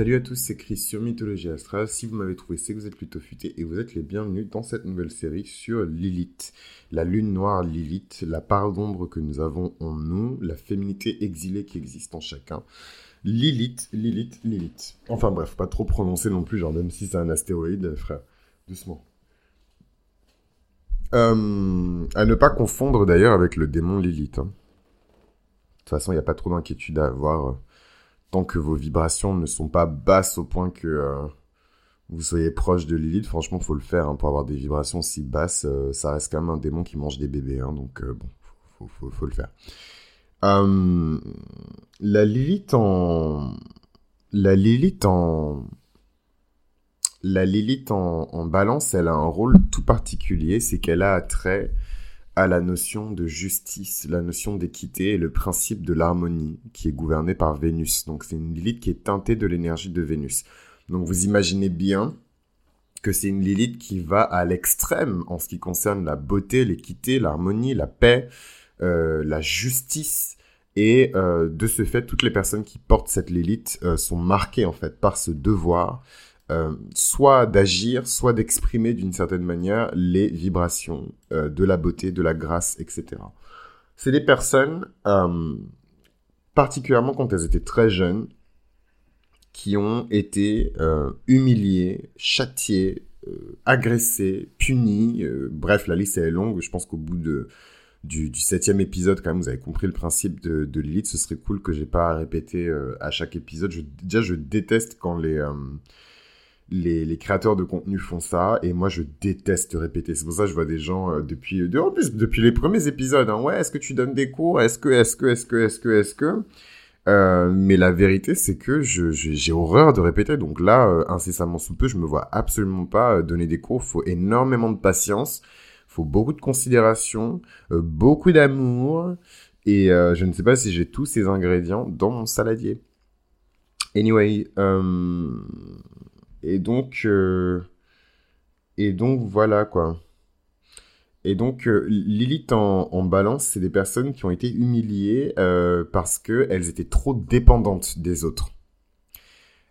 Salut à tous, c'est Chris sur Mythologie Astra. Si vous m'avez trouvé, c'est que vous êtes plutôt futé et vous êtes les bienvenus dans cette nouvelle série sur Lilith. La lune noire Lilith, la part d'ombre que nous avons en nous, la féminité exilée qui existe en chacun. Lilith, Lilith, Lilith. Enfin bref, pas trop prononcer non plus, genre même si c'est un astéroïde, frère. Doucement. Euh, à ne pas confondre d'ailleurs avec le démon Lilith. hein. De toute façon, il n'y a pas trop d'inquiétude à avoir. Tant que vos vibrations ne sont pas basses au point que euh, vous soyez proche de Lilith, franchement, faut le faire. hein, pour avoir des vibrations si basses, euh, ça reste quand même un démon qui mange des bébés. hein, donc, euh, bon, faut, faut, le faire. Euh, la Lilith en... La Lilith en... La Lilith en, en balance, elle a un rôle tout particulier, c'est qu'elle a attrait à la notion de justice, la notion d'équité et le principe de l'harmonie qui est gouverné par Vénus. Donc c'est une Lilith qui est teintée de l'énergie de Vénus. Donc vous imaginez bien que c'est une Lilith qui va à l'extrême en ce qui concerne la beauté, l'équité, l'harmonie, la paix, euh, la justice. Et euh, de ce fait, toutes les personnes qui portent cette Lilith euh, sont marquées en fait par ce devoir euh, soit d'agir, soit d'exprimer d'une certaine manière les vibrations euh, de la beauté, de la grâce, etc. C'est des personnes, euh, particulièrement quand elles étaient très jeunes, qui ont été humiliées, châtiées, agressées, punies. bref, la liste est longue. Je pense qu'au bout de, du, septième épisode, quand même, vous avez compris le principe de, de Lilith. Ce serait cool que j'ai pas à répéter à chaque épisode. Déjà, je déteste quand les... les, créateurs de contenu font ça et moi je déteste répéter. C'est pour ça que je vois des gens euh, depuis depuis les premiers épisodes. hein, ouais, est-ce que tu donnes des cours? Est-ce que est-ce que est-ce que est-ce que est-ce que? Euh, mais la vérité c'est que j'ai horreur de répéter. Donc là euh, incessamment sous peu, je me vois absolument pas euh, donner des cours. Faut énormément de patience, faut beaucoup de considération, euh, beaucoup d'amour et euh, je ne sais pas si j'ai tous ces ingrédients dans mon saladier. Anyway, euh, et donc, euh, et donc voilà quoi. Et donc euh, Lilith en, balance, c'est des personnes qui ont été humiliées euh, parce que elles étaient trop dépendantes des autres.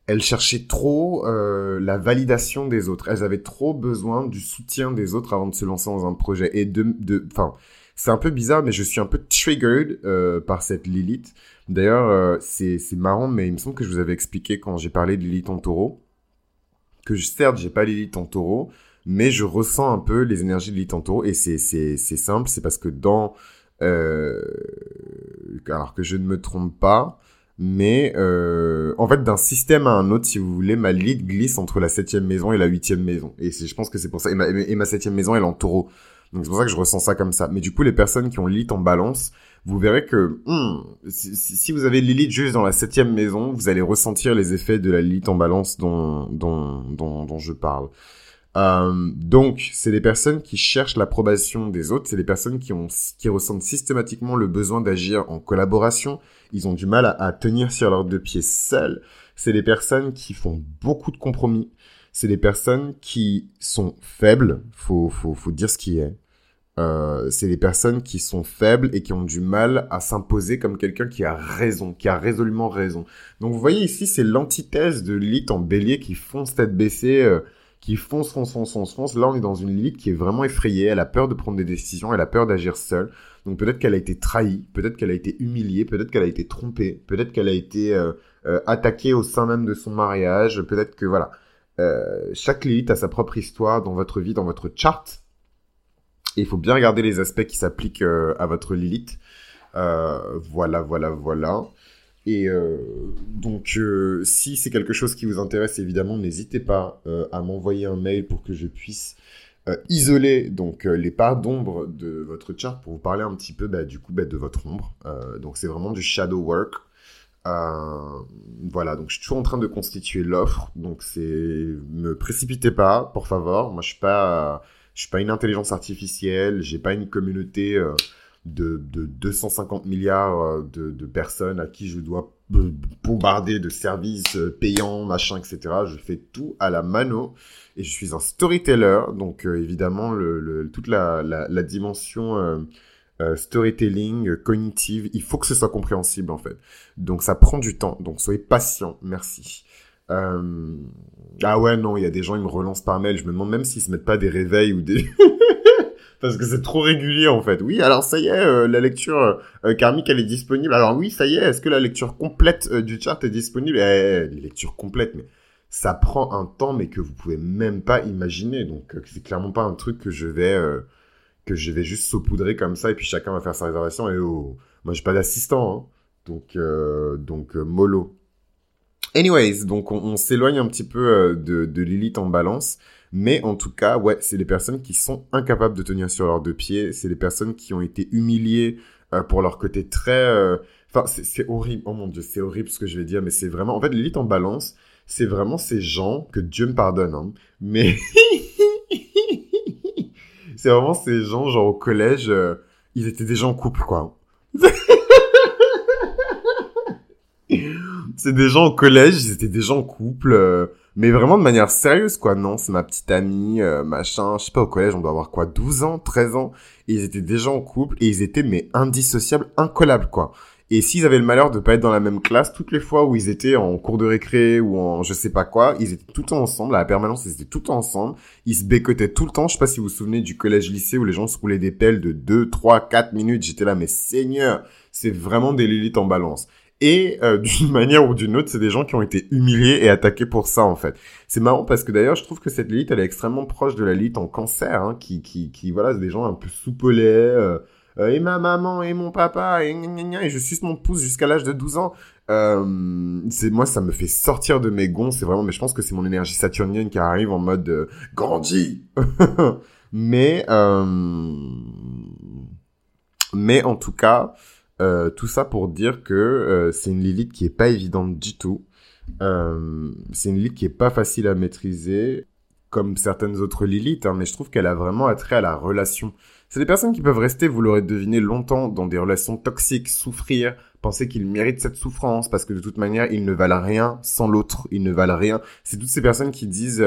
Elles cherchaient trop euh, la validation des autres. Elles avaient trop besoin du soutien des autres avant de se lancer dans un projet. Et de, enfin, c'est un peu bizarre, mais je suis un peu triggered euh, par cette Lilith. D'ailleurs, c'est marrant, mais il me semble que je vous avais expliqué quand j'ai parlé de Lilith en taureau que certes, j'ai pas Lilith en taureau, mais je ressens un peu les énergies de Lilith en taureau, et c'est, simple, c'est parce que dans... Euh, alors que je ne me trompe pas, mais euh, en fait, d'un système à un autre, si vous voulez, ma Lilith glisse entre la septième maison et la huitième maison. Et je pense que c'est pour ça. Et ma, et ma septième maison, elle est en taureau. Donc c'est pour ça que je ressens ça comme ça. Mais du coup, les personnes qui ont Lilith en balance, vous verrez que hmm, si, si- vous avez Lilith juste dans la septième maison, vous allez ressentir les effets de la Lilith en balance dont, dont, dont, dont je parle. Euh, donc, c'est des personnes qui cherchent l'approbation des autres, c'est des personnes qui, ont, qui ressentent systématiquement le besoin d'agir en collaboration, ils ont du mal à, à tenir sur leurs deux pieds seuls, c'est des personnes qui font beaucoup de compromis, c'est des personnes qui sont faibles, faut, faut, faut dire ce qui est. Euh, c'est des personnes qui sont faibles et qui ont du mal à s'imposer comme quelqu'un qui a raison, qui a résolument raison. Donc vous voyez ici, c'est l'antithèse de Lilith en bélier qui fonce tête baissée, euh, qui fonce, fonce, fonce, fonce, fonce. Là, on est dans une Lilith qui est vraiment effrayée, elle a peur de prendre des décisions, elle a peur d'agir seule. Donc peut-être qu'elle a été trahie, peut-être qu'elle a été humiliée, peut-être qu'elle a été trompée, peut-être qu'elle a été euh, attaquée au sein même de son mariage, peut-être que voilà. Euh, chaque Lilith a sa propre histoire dans votre vie, dans votre chart. Et il faut bien regarder les aspects qui s'appliquent euh, à votre Lilith. Euh, voilà, voilà, voilà. Et donc, si c'est quelque chose qui vous intéresse, évidemment, n'hésitez pas à m'envoyer un mail pour que je puisse isoler donc les parts d'ombre de votre chart pour vous parler un petit peu bah, du coup bah, de votre ombre. Donc, c'est vraiment du shadow work. Euh, voilà, donc je suis toujours en train de constituer l'offre. Donc, c'est me précipitez pas, pour favor. Moi, je suis pas, je suis pas une intelligence artificielle. J'ai pas une communauté. euh, de, de 250 milliards euh, de, personnes à qui je dois bombarder de services payants, machin, etc. Je fais tout à la mano et je suis un storyteller, donc évidemment le, toute la, la dimension euh, storytelling, euh, cognitive, il faut que ce soit compréhensible en fait. Donc ça prend du temps, donc soyez patient, merci. Euh... Ah ouais, non, il y a des gens, ils me relancent par mail. Je me demande même s'ils se mettent pas des réveils ou des... Parce que c'est trop régulier, en fait. Oui, alors ça y est, euh, la lecture euh, karmique, elle est disponible. Alors oui, ça y est, est-ce que la lecture complète du chart est disponible? Eh, lecture complète, mais ça prend un temps, mais que vous pouvez même pas imaginer. Donc, c'est clairement pas un truc que je vais... que je vais juste saupoudrer comme ça, et puis chacun va faire sa réservation. Et oh, moi, j'ai pas d'assistant, hein. Donc, donc mollo. Anyways, donc on, s'éloigne un petit peu euh, de, de Lilith en balance. Mais en tout cas, ouais, c'est les personnes qui sont incapables de tenir sur leurs deux pieds. C'est les personnes qui ont été humiliées euh, pour leur côté très... Euh, enfin, c'est horrible. Oh mon dieu, c'est horrible ce que je vais dire. Mais c'est vraiment... En fait, Lilith en balance, c'est vraiment ces gens que Dieu me pardonne. Hein, mais... c'est vraiment ces gens, genre au collège, ils étaient déjà en couple, quoi. c'est des gens au collège, ils étaient déjà en couple, euh, mais vraiment de manière sérieuse, quoi. Non, c'est ma petite amie, euh, machin, je sais pas, au collège, on doit avoir quoi, 12 ans, 13 ans, et ils étaient déjà en couple, et ils étaient, mais indissociables, incollables, quoi. Et s'ils avaient le malheur de pas être dans la même classe, toutes les fois où ils étaient en cours de récré ou en je sais pas quoi, ils étaient tout le temps ensemble, à la permanence, ils étaient tout le temps ensemble, ils se bécotaient tout le temps. Je sais pas si vous vous souvenez du collège-lycée où les gens se roulaient des pelles de 2, 3, 4 minutes. J'étais là, mais seigneur, c'est vraiment des Lilith en balance. Et euh, d'une manière ou d'une autre, c'est des gens qui ont été humiliés et attaqués pour ça en fait. C'est marrant parce que d'ailleurs, je trouve que cette Lilith, elle est extrêmement proche de la Lilith en cancer, hein, qui, qui, qui, voilà, c'est des gens un peu soupolés. Euh, euh, et ma maman et mon papa et, et je suce mon pouce jusqu'à l'âge de 12 ans. Euh, c'est moi, ça me fait sortir de mes gonds. C'est vraiment, mais je pense que c'est mon énergie saturnienne qui arrive en mode euh, grandis. mais mais en tout cas, euh, tout ça pour dire que euh, c'est une Lilith qui est pas évidente du tout. Euh, c'est une Lilith qui est pas facile à maîtriser, comme certaines autres Lilith, hein, mais je trouve qu'elle a vraiment attrait à la relation. C'est des personnes qui peuvent rester, vous l'aurez deviné, longtemps dans des relations toxiques, souffrir, penser qu'ils méritent cette souffrance, parce que de toute manière, ils ne valent rien sans l'autre, ils ne valent rien. C'est toutes ces personnes qui disent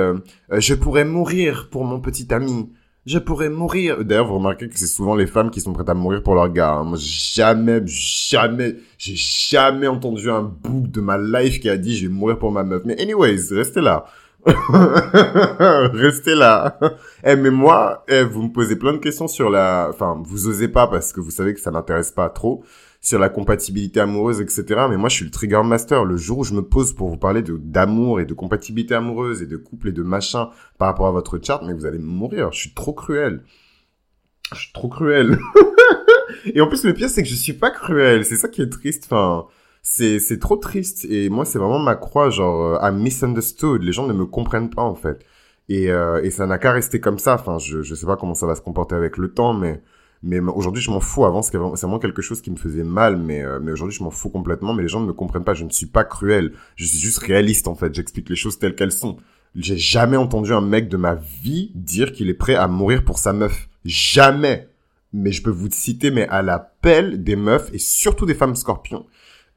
Je pourrais mourir pour mon petit ami », je pourrais mourir. D'ailleurs, vous remarquez que c'est souvent les femmes qui sont prêtes à mourir pour leur gars. Hein. Moi, jamais, jamais, j'ai jamais entendu un book de ma life qui a dit je vais mourir pour ma meuf. Mais anyways, restez là. restez là. Eh, mais moi, eh, vous me posez plein de questions sur la, enfin, vous osez pas parce que vous savez que ça n'intéresse pas trop sur la compatibilité amoureuse, etc. Mais moi, je suis le trigger master. Le jour où je me pose pour vous parler d'amour et de compatibilité amoureuse et de couple et de machin par rapport à votre chart, mais vous allez mourir. Je suis trop cruel. Je suis trop cruel. et en plus, le pire, c'est que je suis pas cruel. C'est ça qui est triste. Enfin, c'est c'est trop triste. Et moi, c'est vraiment ma croix. Genre, euh, I'm misunderstood. Les gens ne me comprennent pas en fait. Et, euh, et ça n'a qu'à rester comme ça. Enfin, je je sais pas comment ça va se comporter avec le temps, mais mais aujourd'hui, je m'en fous. Avant, c'est vraiment quelque chose qui me faisait mal, mais, euh, mais aujourd'hui, je m'en fous complètement. Mais les gens ne me comprennent pas. Je ne suis pas cruel. Je suis juste réaliste, en fait. J'explique les choses telles qu'elles sont. J'ai jamais entendu un mec de ma vie dire qu'il est prêt à mourir pour sa meuf. Jamais. Mais je peux vous citer, mais à l'appel des meufs et surtout des femmes scorpions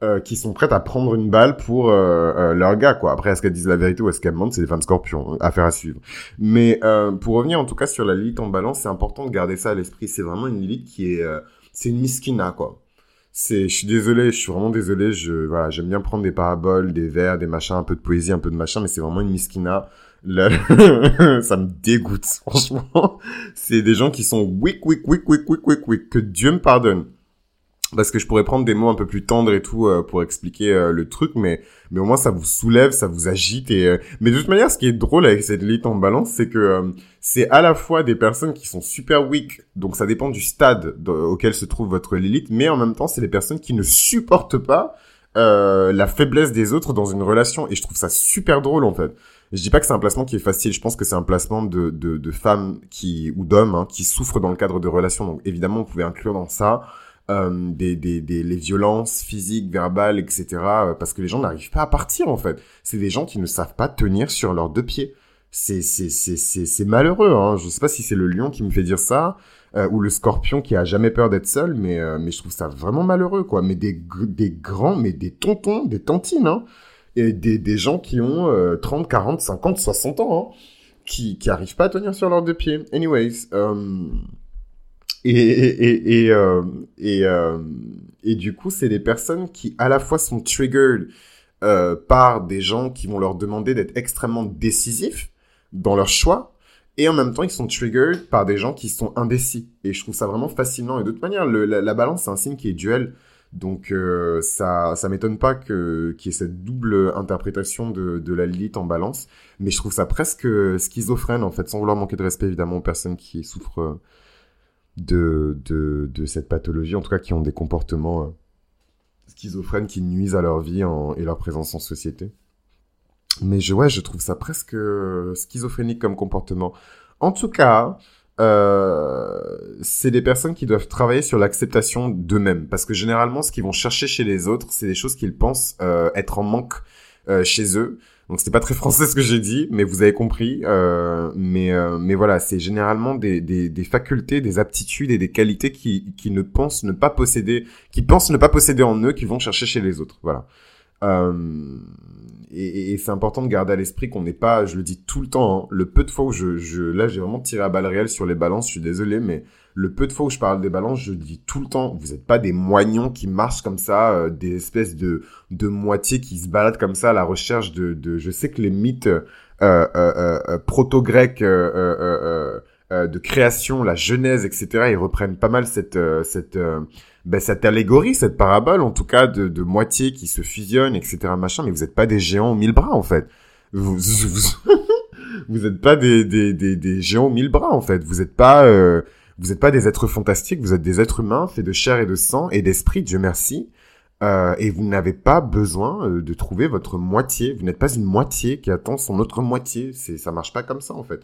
euh, qui sont prêtes à prendre une balle pour euh, euh, leur gars quoi. Après est-ce qu'elles disent la vérité ou est-ce qu'elles mentent, c'est des femmes scorpions, affaire à suivre. Mais pour revenir en tout cas sur la Lilith en balance, c'est important de garder ça à l'esprit, c'est vraiment une Lilith qui est c'est une miskina quoi. Je suis désolé, je suis vraiment désolé, je voilà, j'aime bien prendre des paraboles, des vers, des machins, un peu de poésie, un peu de machin mais c'est vraiment une miskina. Là, ça me dégoûte, franchement. C'est des gens qui sont wick, wick, wick, wick, wick, wick, wick, que Dieu me pardonne parce que je pourrais prendre des mots un peu plus tendres et tout euh, pour expliquer euh, le truc, mais mais au moins ça vous soulève, ça vous agite et euh, mais de toute manière, ce qui est drôle avec cette lit en balance, c'est que c'est à la fois des personnes qui sont super weak, donc ça dépend du stade auquel se trouve votre Lilith, mais en même temps, c'est des personnes qui ne supportent pas la faiblesse des autres dans une relation et je trouve ça super drôle en fait. Je dis pas que c'est un placement qui est facile, je pense que c'est un placement de, de, de femmes qui ou d'hommes hein, qui souffrent dans le cadre de relations. Donc évidemment, vous pouvez inclure dans ça euh, des, des, des, les violences physiques, verbales, etc. Euh, parce que les gens n'arrivent pas à partir en fait. C'est des gens qui ne savent pas tenir sur leurs deux pieds. C'est c'est c'est c'est c'est malheureux. Hein. Je sais pas si c'est le lion qui me fait dire ça euh, ou le scorpion qui a jamais peur d'être seul, mais mais je trouve ça vraiment malheureux quoi. Mais des des grands, mais des tontons, des tantines, hein. et des des gens qui ont 30, 40, 50, 60 ans, hein, qui qui arrivent pas à tenir sur leurs deux pieds. Anyways. Euh, et et et euh, et, euh, et du coup, c'est des personnes qui à la fois sont triggered euh, par des gens qui vont leur demander d'être extrêmement décisifs dans leur choix, et en même temps, ils sont triggered par des gens qui sont indécis. Et je trouve ça vraiment fascinant. Et de toute manière, la, la, balance, c'est un signe qui est duel. Donc euh, ça ça m'étonne pas que qu'il y ait cette double interprétation de, de la Lilith en balance, mais je trouve ça presque schizophrène en fait, sans vouloir manquer de respect évidemment aux personnes qui souffrent de de, de cette pathologie, en tout cas qui ont des comportements euh, schizophrènes qui nuisent à leur vie et leur présence en société. Mais je ouais, je trouve ça presque schizophrénique comme comportement. En tout cas, euh, c'est des personnes qui doivent travailler sur l'acceptation d'eux-mêmes. Parce que généralement, ce qu'ils vont chercher chez les autres, c'est des choses qu'ils pensent euh, être en manque euh, chez eux. Donc c'était pas très français ce que j'ai dit, mais vous avez compris. Euh, mais euh, mais voilà, c'est généralement des, des, des, facultés, des aptitudes et des qualités qui, qui ne pensent ne pas posséder, qui pensent ne pas posséder en eux, qui vont chercher chez les autres. Voilà. Euh, et, et c'est important de garder à l'esprit qu'on n'est pas, je le dis tout le temps, hein, le peu de fois où je, je là j'ai vraiment tiré à balles réelles sur les balances, je suis désolé, mais le peu de fois où je parle des balances, je dis tout le temps, vous n'êtes pas des moignons qui marchent comme ça, euh, des espèces de de moitiés qui se baladent comme ça à la recherche de, de je sais que les mythes euh, euh, euh, euh proto-grecs de création, la Genèse, etc., ils reprennent pas mal cette cette ben, cette allégorie, cette parabole, en tout cas, de, de moitié qui se fusionnent, etc., machin, mais vous n'êtes pas des géants aux mille bras, en fait. Vous, vous, n'êtes pas des, des, des, des, géants aux mille bras, en fait. Vous n'êtes pas, euh, vous n'êtes pas des êtres fantastiques, vous êtes des êtres humains faits de chair et de sang et d'esprit, Dieu merci. Euh, et vous n'avez pas besoin euh, de trouver votre moitié. Vous n'êtes pas une moitié qui attend son autre moitié. C'est, ça marche pas comme ça, en fait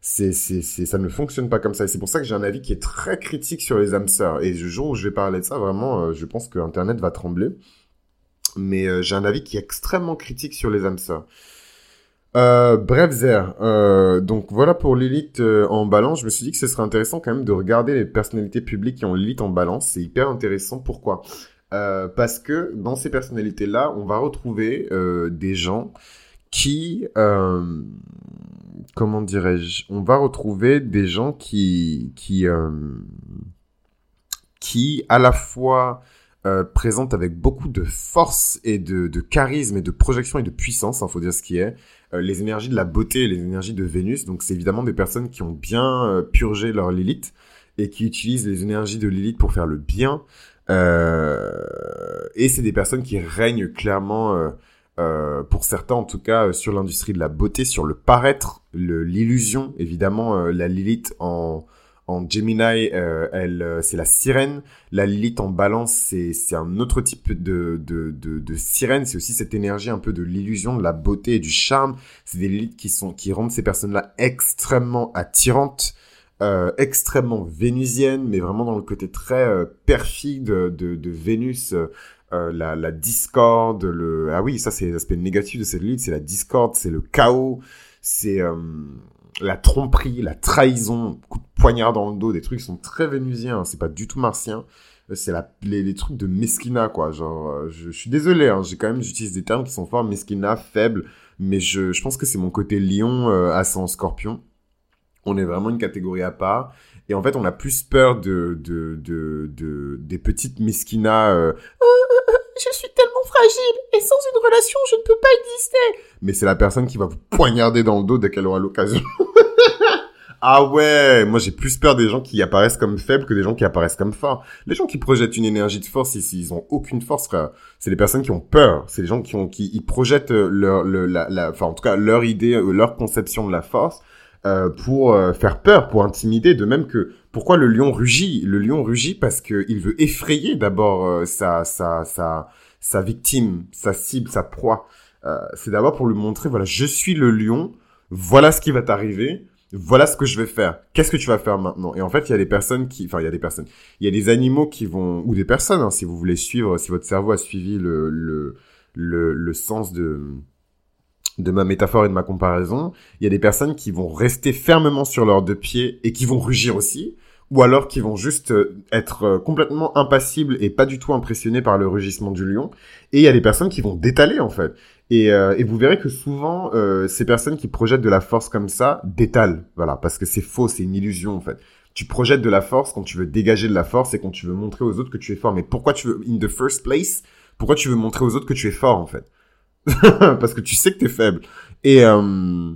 c'est, c'est, c'est, ça ne fonctionne pas comme ça. Et c'est pour ça que j'ai un avis qui est très critique sur les âmes sœurs. Et le jour où je vais parler de ça, vraiment, euh, je pense que Internet va trembler. Mais euh, j'ai un avis qui est extrêmement critique sur les âmes sœurs. Euh, bref, Zer. Euh, donc voilà pour l'élite en balance. Je me suis dit que ce serait intéressant quand même de regarder les personnalités publiques qui ont l'élite en balance. C'est hyper intéressant. Pourquoi? Parce que dans ces personnalités-là, on va retrouver des gens qui comment dirais-je, on va retrouver des gens qui, qui, euh, qui à la fois euh, présentent avec beaucoup de force et de, charisme et de projection et de puissance, il hein, faut dire ce qui est, euh, les énergies de la beauté et les énergies de Vénus. Donc c'est évidemment des personnes qui ont bien euh, purgé leur Lilith et qui utilisent les énergies de Lilith pour faire le bien. et c'est des personnes qui règnent clairement euh, pour certains en tout cas, euh, sur l'industrie de la beauté, sur le paraître, l'illusion. Évidemment, euh, la Lilith en, en Gemini, elle, c'est la sirène. La Lilith en balance, c'est, c'est un autre type de, de, de, sirène. C'est aussi cette énergie un peu de l'illusion, de la beauté et du charme. C'est des Lilith qui sont, qui rendent ces personnes-là extrêmement attirantes. Euh, extrêmement vénusiennes, mais vraiment dans le côté très perfide de, Vénus, euh, la, discorde, le ah oui ça c'est l'aspect négatif de cette lutte, c'est la discorde, c'est le chaos, c'est euh, la tromperie, la trahison, poignard dans le dos, des trucs qui sont très vénusiens, hein, c'est pas du tout martien, euh, c'est la les, les, trucs de mesquina quoi, genre je, je suis désolé, hein, j'ai quand même j'utilise des termes qui sont forts, mesquina, faible, mais je, je pense que c'est mon côté lion euh, ascendant scorpion. On est vraiment une catégorie à part. Et en fait, on a plus peur de, de, de, de des petites mesquinas. Euh, je suis tellement fragile et sans une relation, je ne peux pas exister. Mais c'est la personne qui va vous poignarder dans le dos dès qu'elle aura l'occasion. ah ouais, moi j'ai plus peur des gens qui apparaissent comme faibles que des gens qui apparaissent comme forts. Les gens qui projettent une énergie de force, ici, ils ont aucune force. C'est les personnes qui ont peur. C'est les gens qui ont, qui ils projettent leur, la, la, enfin en tout cas leur idée, euh, leur conception de la force euh, pour euh, faire peur, pour intimider. De même que pourquoi le lion rugit? Le lion rugit parce qu'il veut effrayer d'abord euh, sa, sa, sa, sa victime, sa cible, sa proie. c'est d'abord pour lui montrer, voilà, je suis le lion, voilà ce qui va t'arriver, voilà ce que je vais faire. Qu'est-ce que tu vas faire maintenant? Et en fait, il y a des personnes qui, enfin, il y a des personnes, il y a des animaux qui vont, ou des personnes, hein, si vous voulez suivre, si votre cerveau a suivi le, le, le, le sens de de ma métaphore et de ma comparaison, il y a des personnes qui vont rester fermement sur leurs deux pieds et qui vont rugir aussi, ou alors qui vont juste euh, être euh, complètement impassibles et pas du tout impressionnés par le rugissement du lion. Et il y a des personnes qui vont détaler en fait. Et, euh, et vous verrez que souvent, ces personnes qui projettent de la force comme ça détalent, voilà, parce que c'est faux, c'est une illusion en fait. Tu projettes de la force quand tu veux dégager de la force et quand tu veux montrer aux autres que tu es fort. Mais pourquoi tu veux, in the first place, pourquoi tu veux montrer aux autres que tu es fort en fait? Parce que tu sais que t'es faible. Et euh,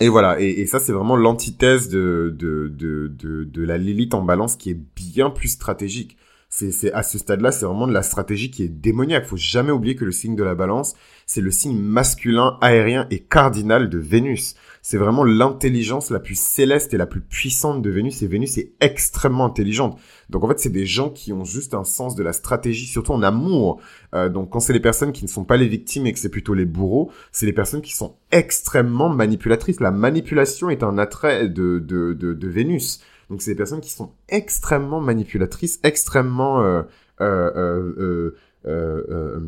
et voilà, et, et ça c'est vraiment l'antithèse de, de, de, de, de la Lilith en balance qui est bien plus stratégique. C'est, à ce stade-là, c'est vraiment de la stratégie qui est démoniaque. Faut jamais oublier que le signe de la balance, c'est le signe masculin, aérien et cardinal de Vénus. C'est vraiment l'intelligence la plus céleste et la plus puissante de Vénus. Et Vénus est extrêmement intelligente. Donc en fait, c'est des gens qui ont juste un sens de la stratégie, surtout en amour. Euh, donc quand c'est les personnes qui ne sont pas les victimes et que c'est plutôt les bourreaux, c'est les personnes qui sont extrêmement manipulatrices. La manipulation est un attrait de, de, de, de Vénus. Donc c'est des personnes qui sont extrêmement manipulatrices, extrêmement... Euh, euh, euh, euh, euh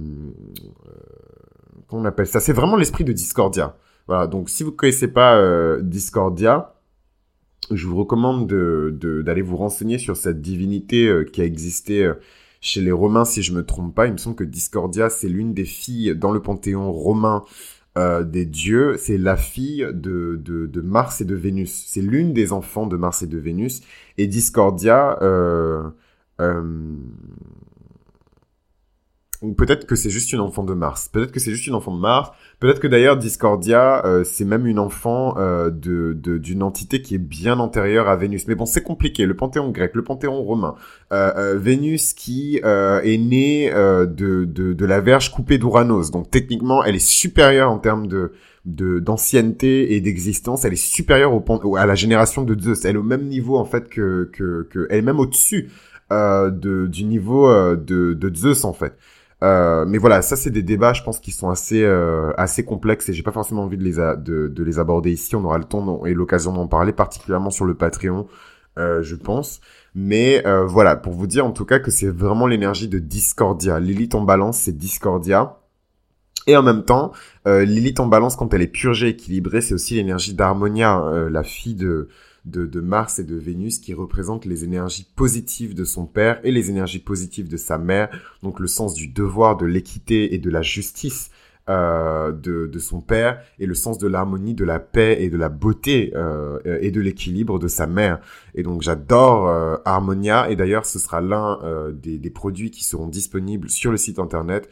on appelle ça? C'est vraiment l'esprit de Discordia. Voilà, donc si vous ne connaissez pas euh, Discordia, je vous recommande d'aller de, d'aller vous renseigner sur cette divinité euh, qui a existé euh, chez les Romains, si je me trompe pas. Il me semble que Discordia, c'est l'une des filles dans le panthéon romain des dieux. C'est la fille de, Mars et de Vénus. C'est l'une des enfants de Mars et de Vénus. Et Discordia... ou peut-être que c'est juste une enfant de Mars. Peut-être que c'est juste une enfant de Mars. Peut-être que d'ailleurs Discordia, euh, c'est même une enfant euh, de d'une entité qui est bien antérieure à Vénus. Mais bon, c'est compliqué. Le panthéon grec, le panthéon romain, euh, euh Vénus qui est née de, de, de la Verge coupée d'Uranos. Donc techniquement, elle est supérieure en termes de de d'ancienneté et d'existence. Elle est supérieure au, à la génération de Zeus. Elle est au même niveau en fait que que, que elle est même au-dessus de du niveau de de Zeus en fait. Euh, mais voilà, ça c'est des débats, je pense, qui sont assez euh, assez complexes et j'ai pas forcément envie de les de, de, les aborder ici. On aura le temps et l'occasion d'en parler, particulièrement sur le Patreon, euh, je pense. Mais euh, voilà, pour vous dire en tout cas que c'est vraiment l'énergie de Discordia. Lilith en balance, c'est Discordia. Et en même temps, euh, Lilith en balance, quand elle est purgée, équilibrée, c'est aussi l'énergie d'Harmonia, la fille de de, Mars et de Vénus qui représentent les énergies positives de son père et les énergies positives de sa mère, donc le sens du devoir, de l'équité et de la justice euh, de, son père et le sens de l'harmonie, de la paix et de la beauté euh, et de l'équilibre de sa mère. Et donc j'adore euh, Harmonia et d'ailleurs ce sera l'un des, produits qui seront disponibles sur le site internet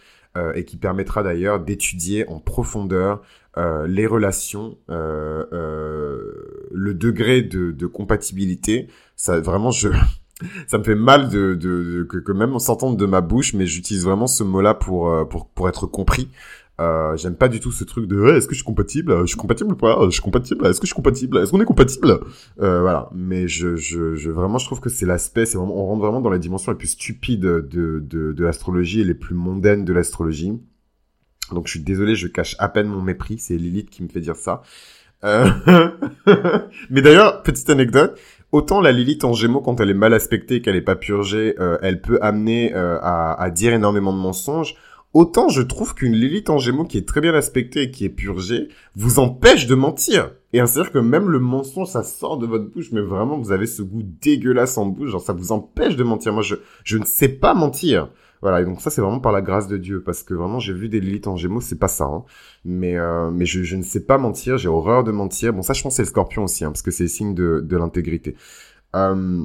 et qui permettra d'ailleurs d'étudier en profondeur euh, les relations, euh, euh, le degré de, compatibilité. Ça, vraiment, je, ça me fait mal de, que, même on s'entende de ma bouche, mais j'utilise vraiment ce mot-là pour, pour, pour être compris. J'aime pas du tout ce truc de est-ce que je suis compatible? Je suis compatible ou pas? Je suis compatible? Est-ce que je suis compatible? Est-ce qu'on est compatible? Voilà. Mais je, je, vraiment je trouve que c'est l'aspect c'est vraiment on rentre vraiment dans la dimension la plus stupide de de, de l'astrologie et les plus mondaines de l'astrologie donc je suis désolé, je cache à peine mon mépris, c'est Lilith qui me fait dire ça. Euh... Mais d'ailleurs, petite anecdote, autant la Lilith en Gémeaux, quand elle est mal aspectée qu'elle est pas purgée, euh, elle peut amener euh, à, à, dire énormément de mensonges. Autant je trouve qu'une Lilith en Gémeaux qui est très bien aspectée et qui est purgée vous empêche de mentir. Et c'est-à-dire que même le mensonge, ça sort de votre bouche, mais vraiment vous avez ce goût dégueulasse en bouche, genre ça vous empêche de mentir. Moi, je, je ne sais pas mentir. Voilà, et donc ça c'est vraiment par la grâce de Dieu, parce que vraiment j'ai vu des Lilith en Gémeaux, c'est pas ça, hein. mais euh, mais je, je, ne sais pas mentir, j'ai horreur de mentir. Bon ça je pense c'est le Scorpion aussi, hein, parce que c'est signe de, de l'intégrité. Euh,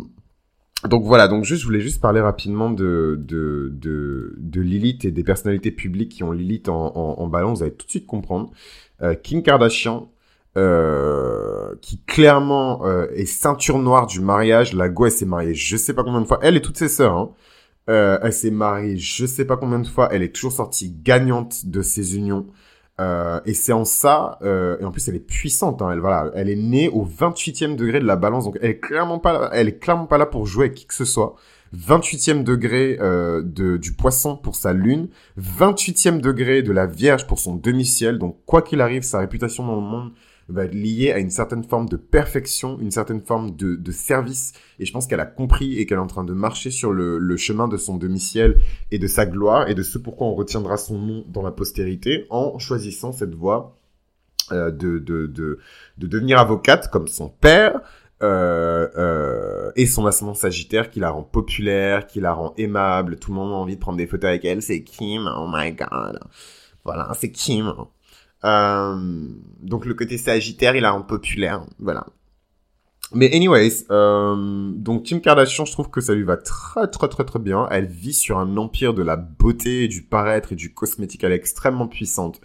donc voilà, donc juste je voulais juste parler rapidement de de de, de Lilith et des personnalités publiques qui ont Lilith en, en, en ballon, vous allez tout de suite comprendre. Euh, Kim Kardashian, euh, qui clairement euh, est ceinture noire du mariage. La go, elle s'est mariée je sais pas combien de fois. Elle et toutes ses sœurs. Hein. Euh, elle s'est mariée je sais pas combien de fois. Elle est toujours sortie gagnante de ses unions. Euh, et c'est en ça, euh, et en plus elle est puissante. Hein, elle voilà, elle est née au 28e degré de la balance, donc elle est clairement pas, elle est clairement pas là pour jouer avec qui que ce soit. 28e degré euh, de, du poisson pour sa lune, 28e degré de la Vierge pour son demi-ciel. Donc quoi qu'il arrive, sa réputation dans le monde va être liée à une certaine forme de perfection, une certaine forme de, de service. Et je pense qu'elle a compris et qu'elle est en train de marcher sur le, chemin de son demi-ciel et de sa gloire et de ce pourquoi on retiendra son nom dans la postérité en choisissant cette voie euh, de, de, de, de devenir avocate comme son père. Euh, euh, et son ascendant sagittaire qui la rend populaire, qui la rend aimable, tout le monde a envie de prendre des photos avec elle, c'est Kim, oh my god. Voilà, c'est Kim. Euh, donc le côté sagittaire, il la rend populaire, voilà. Mais anyways, euh, donc Kim Kardashian, je trouve que ça lui va très très très très bien. Elle vit sur un empire de la beauté, du paraître et du cosmétique. Elle est extrêmement puissante.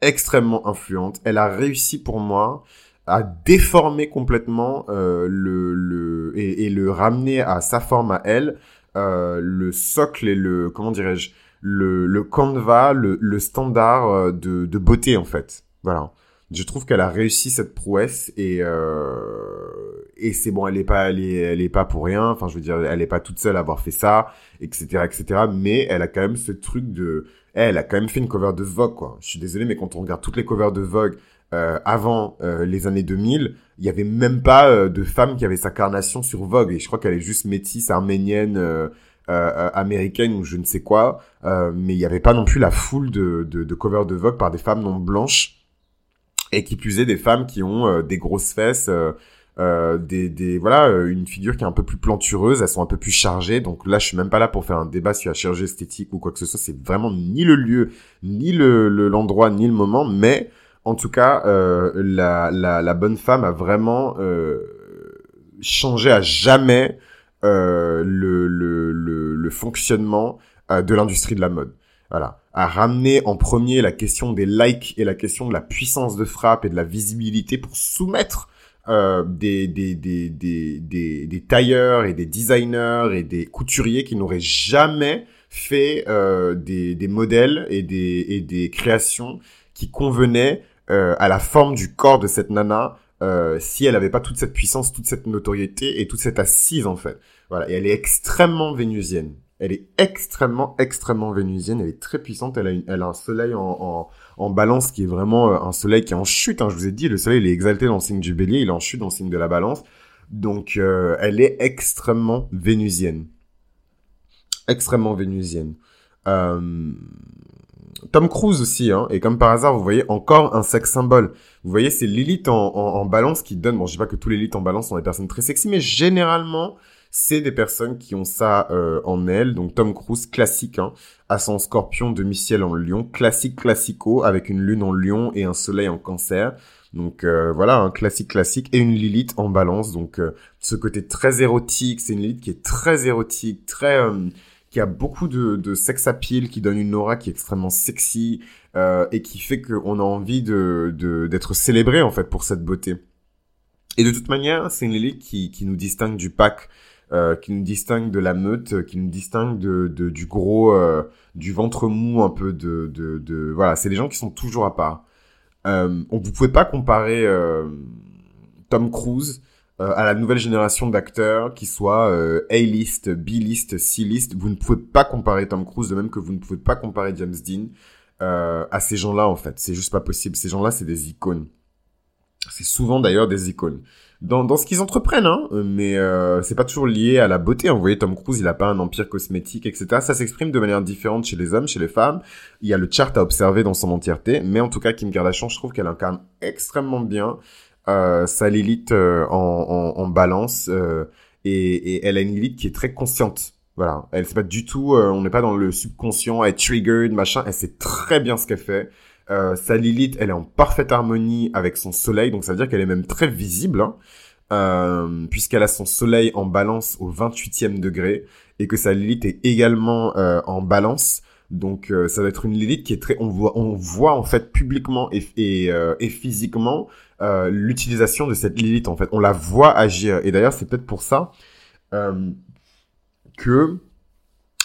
extrêmement influente. Elle a réussi pour moi à déformer complètement euh, le, le et, le ramener à sa forme à elle, le socle et le comment dirais-je, le, le canevas, le, le standard euh, de, de beauté en fait. Voilà. Je trouve qu'elle a réussi cette prouesse et euh, et c'est bon, elle est pas elle est, elle est pas pour rien. Enfin, je veux dire, elle est pas toute seule à avoir fait ça, etc., etc. Mais elle a quand même ce truc de, elle a quand même fait une cover de Vogue quoi. Je suis désolé, mais quand on regarde toutes les covers de Vogue euh, avant euh, les années 2000, il y avait même pas euh, de femme qui avait sa carnation sur Vogue. Et je crois qu'elle est juste métisse, arménienne, euh, euh, américaine ou je ne sais quoi. mais il n'y avait pas non plus la foule de, de, de covers de Vogue par des femmes non blanches. Et qui plus est des femmes qui ont des grosses fesses. Euh, des, des voilà une figure qui est un peu plus plantureuse elles sont un peu plus chargées donc là je suis même pas là pour faire un débat sur la chirurgie esthétique ou quoi que ce soit c'est vraiment ni le lieu ni le l'endroit ni le moment mais en tout cas, euh, la, la, la, bonne femme a vraiment euh, changé à jamais euh, le, le, le, le, fonctionnement euh, de l'industrie de la mode. Voilà, a ramené en premier la question des likes et la question de la puissance de frappe et de la visibilité pour soumettre euh, des, des, des, des, des, tailleurs et des designers et des couturiers qui n'auraient jamais fait euh, des, des modèles et des, et des créations qui convenaient euh, à la forme du corps de cette nana euh, si elle avait pas toute cette puissance, toute cette notoriété et toute cette assise en fait. Voilà, et elle est extrêmement vénusienne. Elle est extrêmement, extrêmement vénusienne. Elle est très puissante. Elle a, une, elle a un soleil en, en, balance qui est vraiment euh, un soleil qui est en chute. Hein. Je vous ai dit, le soleil il est exalté dans le signe du bélier, il est en chute dans le signe de la balance. Donc, euh, elle est extrêmement vénusienne. Extrêmement vénusienne. Euh, Tom Cruise aussi, hein, et comme par hasard, vous voyez encore un sex symbole. Vous voyez, c'est l'élite en, balance qui donne, bon, je dis pas que tous les élites en balance sont des personnes très sexy, mais généralement, c'est des personnes qui ont ça euh, en elles. Donc Tom Cruise, classique, hein, à son scorpion demi-ciel en lion, classique classico, avec une lune en lion et un soleil en cancer. Donc euh, voilà, un classique classique et une Lilith en balance. Donc euh, ce côté très érotique, c'est une Lilith qui est très érotique, très qui a beaucoup de, de sex appeal, qui donne une aura qui est extrêmement sexy euh, et qui fait qu'on a envie de d'être célébré en fait pour cette beauté. Et de toute manière, c'est une Lily qui, qui nous distingue du pack, euh, qui nous distingue de la meute, qui nous distingue de, du gros, euh, du ventre mou un peu de, de, de voilà, c'est des gens qui sont toujours à part. Euh, on vous pouvez pas comparer euh, Tom Cruise euh, à la nouvelle génération d'acteurs qui soient euh, A-list, B-list, C-list. Vous ne pouvez pas comparer Tom Cruise de même que vous ne pouvez pas comparer James Dean euh, à ces gens-là en fait. C'est juste pas possible. Ces gens-là, c'est des icônes. C'est souvent d'ailleurs des icônes. Dans, dans ce qu'ils entreprennent, hein, mais euh, c'est pas toujours lié à la beauté. Hein. Vous voyez, Tom Cruise, il a pas un empire cosmétique, etc. Ça s'exprime de manière différente chez les hommes, chez les femmes. Il y a le chart à observer dans son entièreté, mais en tout cas, Kim Kardashian, je trouve qu'elle incarne extrêmement bien euh, sa Lilith euh, en, en, en, balance euh, et, et, elle a une Lilith qui est très consciente. Voilà, elle sait pas du tout, euh, on n'est pas dans le subconscient, elle est triggered, machin, elle sait très bien ce qu'elle fait. Euh, sa Lilith, elle est en parfaite harmonie avec son soleil, donc ça veut dire qu'elle est même très visible, hein, euh, puisqu'elle a son soleil en balance au 28e degré, et que sa Lilith est également en balance. Donc ça va être une Lilith qui est très, on voit, on voit en fait publiquement et, et, et physiquement euh, l'utilisation de cette Lilith en fait. On la voit agir. Et d'ailleurs, c'est peut-être pour ça euh, que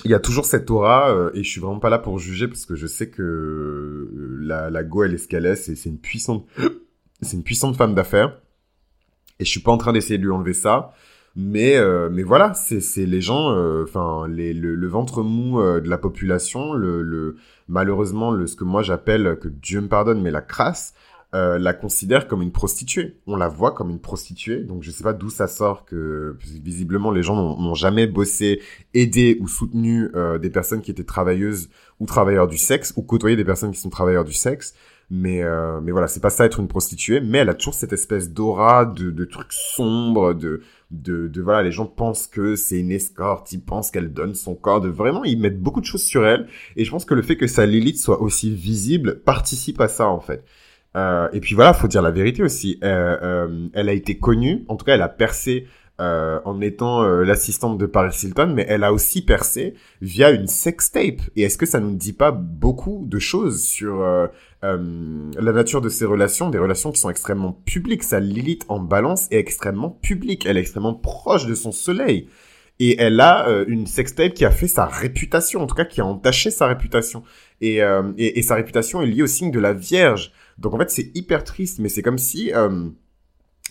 il y a toujours cette aura, euh, et je suis vraiment pas là pour juger parce que je sais que la, la Go elle est ce qu'elle est, c'est une puissante, c'est une puissante femme d'affaires, et je suis pas en train d'essayer de lui enlever ça, mais mais voilà, c'est les gens, enfin les le, le, ventre mou de la population, le, le malheureusement le ce que moi j'appelle que Dieu me pardonne, mais la crasse, euh, la considère comme une prostituée. On la voit comme une prostituée. Donc je sais pas d'où ça sort que visiblement les gens n'ont jamais bossé, aidé ou soutenu euh, des personnes qui étaient travailleuses ou travailleurs du sexe ou côtoyé des personnes qui sont travailleurs du sexe. Mais euh, mais voilà, c'est pas ça être une prostituée. Mais elle a toujours cette espèce d'aura de, de trucs sombres, de de, de voilà, les gens pensent que c'est une escorte, ils pensent qu'elle donne son corps, de vraiment ils mettent beaucoup de choses sur elle. Et je pense que le fait que sa Lilith soit aussi visible participe à ça en fait. Euh, et puis voilà, faut dire la vérité aussi. Euh, euh, elle a été connue, en tout cas, elle a percé en étant l'assistante de Paris Hilton, mais elle a aussi percé via une sextape. Et est-ce que ça nous dit pas beaucoup de choses sur la nature de ces relations, des relations qui sont extrêmement publiques? Sa Lilith en balance est extrêmement publique, elle est extrêmement proche de son soleil. Et elle a une sextape qui a fait sa réputation, en tout cas qui a entaché sa réputation. Et, et, sa réputation est liée au signe de la Vierge. Donc en fait c'est hyper triste, mais c'est comme si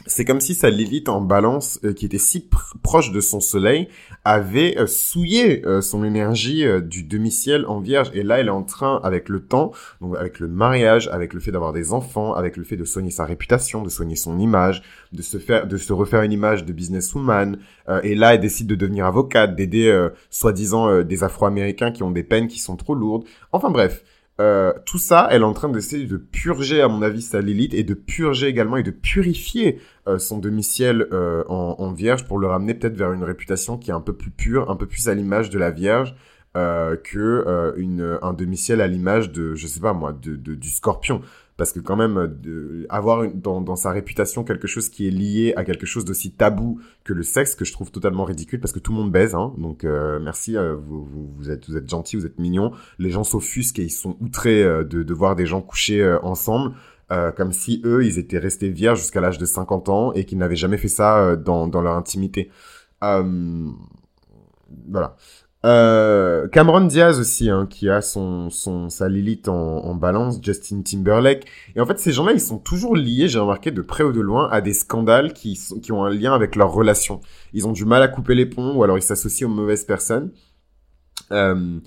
c'est comme si sa Lilith en balance, euh, qui était si proche de son soleil, avait euh, souillé euh, son énergie du demi-ciel en vierge. Et là, elle est en train, avec le temps, donc avec le mariage, avec le fait d'avoir des enfants, avec le fait de soigner sa réputation, de soigner son image, de se faire, de se refaire une image de businesswoman. et là, elle décide de devenir avocate, d'aider, soi-disant, des Afro-Américains qui ont des peines qui sont trop lourdes. Enfin bref. Euh, tout ça, elle est en train d'essayer de purger, à mon avis, sa Lilith et de purger également et de purifier euh, son demi-ciel euh, en, vierge pour le ramener peut-être vers une réputation qui est un peu plus pure, un peu plus à l'image de la vierge que une, un demi-ciel à l'image de, je sais pas moi, de, de, du scorpion parce que quand même de, avoir dans, dans, sa réputation quelque chose qui est lié à quelque chose d'aussi tabou que le sexe que je trouve totalement ridicule parce que tout le monde baise hein, donc euh, merci euh, vous, vous, vous, êtes vous êtes gentil vous êtes mignon les gens s'offusquent et ils sont outrés euh, de, de voir des gens coucher ensemble comme si eux ils étaient restés vierges jusqu'à l'âge de 50 ans et qu'ils n'avaient jamais fait ça dans, dans leur intimité. Voilà euh, Cameron Diaz aussi, hein, qui a son, son sa Lilith en, en, balance, Justin Timberlake. Et en fait, ces gens-là, ils sont toujours liés, j'ai remarqué, de près ou de loin, à des scandales qui, qui ont un lien avec leur relation. Ils ont du mal à couper les ponts, ou alors ils s'associent aux mauvaises personnes. Euh,